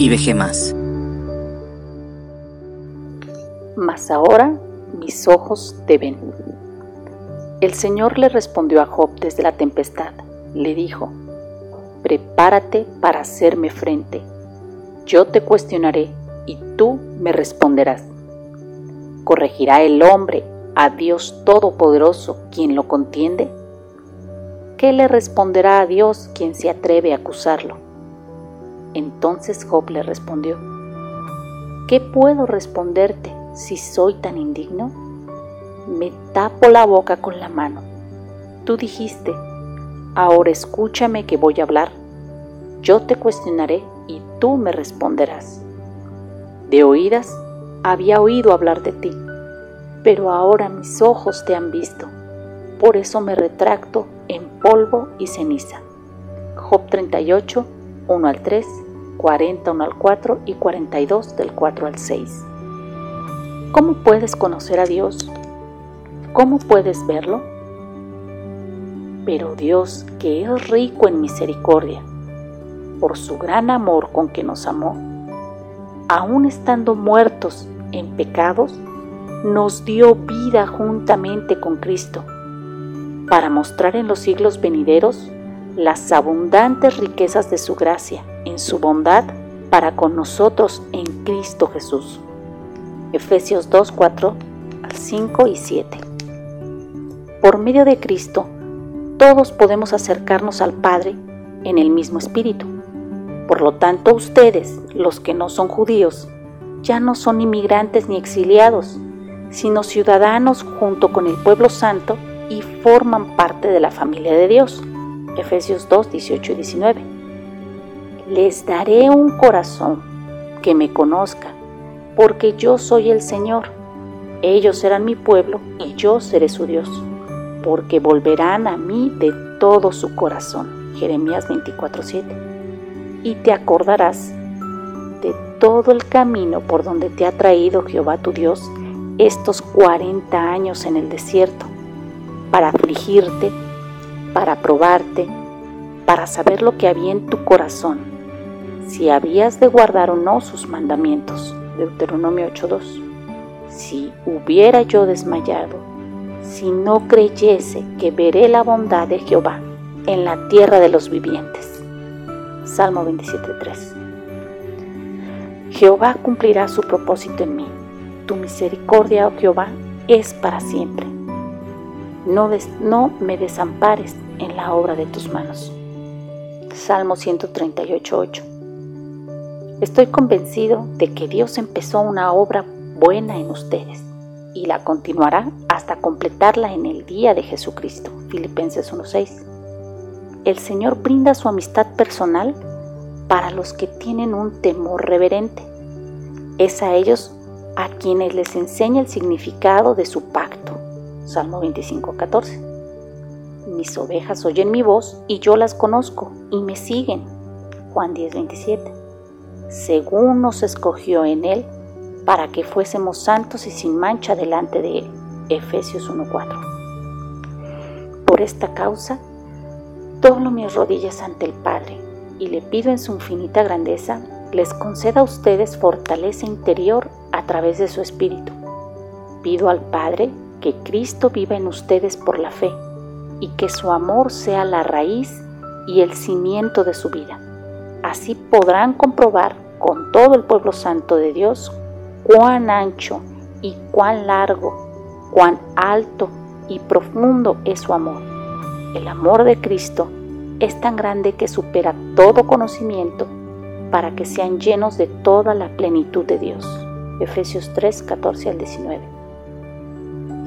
y vejé más. Mas ahora mis ojos te ven. El Señor le respondió a Job desde la tempestad. Le dijo, prepárate para hacerme frente. Yo te cuestionaré y tú me responderás. ¿Corregirá el hombre a Dios Todopoderoso quien lo contiende? ¿Qué le responderá a Dios quien se atreve a acusarlo? Entonces Job le respondió, ¿qué puedo responderte si soy tan indigno? Me tapo la boca con la mano. Tú dijiste, ahora escúchame que voy a hablar. Yo te cuestionaré y tú me responderás. De oídas había oído hablar de ti, pero ahora mis ojos te han visto. Por eso me retracto en polvo y ceniza. Job 38, 1 al 3, 41 al 4 y 42 del 4 al 6. ¿Cómo puedes conocer a Dios? ¿Cómo puedes verlo? Pero Dios, que es rico en misericordia, por su gran amor con que nos amó, aun estando muertos en pecados, nos dio vida juntamente con Cristo para mostrar en los siglos venideros las abundantes riquezas de su gracia en su bondad para con nosotros en Cristo Jesús. Efesios 2, 4 al 5 y 7. Por medio de Cristo, todos podemos acercarnos al Padre en el mismo espíritu. Por lo tanto, ustedes, los que no son judíos, ya no son inmigrantes ni exiliados, sino ciudadanos junto con el pueblo santo y forman parte de la familia de Dios. Efesios 2, 18 y 19. Les daré un corazón que me conozca, porque yo soy el Señor. Ellos serán mi pueblo y yo seré su Dios, porque volverán a mí de todo su corazón. Jeremías 24, 7. Y te acordarás de todo el camino por donde te ha traído Jehová tu Dios estos 40 años en el desierto para afligirte, para probarte, para saber lo que había en tu corazón, si habías de guardar o no sus mandamientos. Deuteronomio 8.2. Si hubiera yo desmayado, si no creyese que veré la bondad de Jehová en la tierra de los vivientes. Salmo 27.3. Jehová cumplirá su propósito en mí. Tu misericordia, oh Jehová, es para siempre no, me desampares en la obra de tus manos. Salmo 138.8 Estoy convencido de que Dios empezó una obra buena en ustedes y la continuará hasta completarla en el día de Jesucristo. Filipenses 1.6 El Señor brinda su amistad personal para los que tienen un temor reverente. Es a ellos a quienes les enseña el significado de su pacto Salmo 25, 14. Mis ovejas oyen mi voz y yo las conozco y me siguen. Juan 10, 27. Según nos escogió en Él para que fuésemos santos y sin mancha delante de Él. Efesios 1, 4. Por esta causa, doblo mis rodillas ante el Padre y le pido en su infinita grandeza les conceda a ustedes fortaleza interior a través de su Espíritu. Pido al Padre que Cristo viva en ustedes por la fe y que su amor sea la raíz y el cimiento de su vida. Así podrán comprobar con todo el pueblo santo de Dios cuán ancho y cuán largo, cuán alto y profundo es su amor. El amor de Cristo es tan grande que supera todo conocimiento para que sean llenos de toda la plenitud de Dios. Efesios 3, 14 al 19.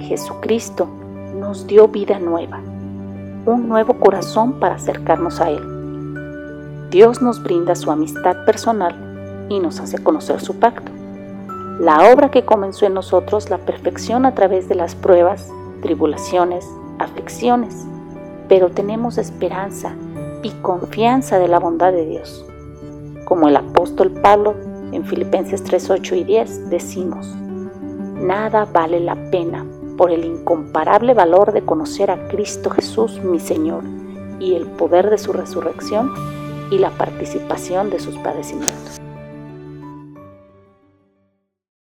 Jesucristo nos dio vida nueva, un nuevo corazón para acercarnos a Él. Dios nos brinda su amistad personal y nos hace conocer su pacto. La obra que comenzó en nosotros la perfección a través de las pruebas, tribulaciones, aflicciones, pero tenemos esperanza y confianza de la bondad de Dios. Como el apóstol Pablo en Filipenses 3, 8 y 10 decimos, nada vale la pena por el incomparable valor de conocer a Cristo Jesús mi Señor y el poder de su resurrección y la participación de sus padecimientos.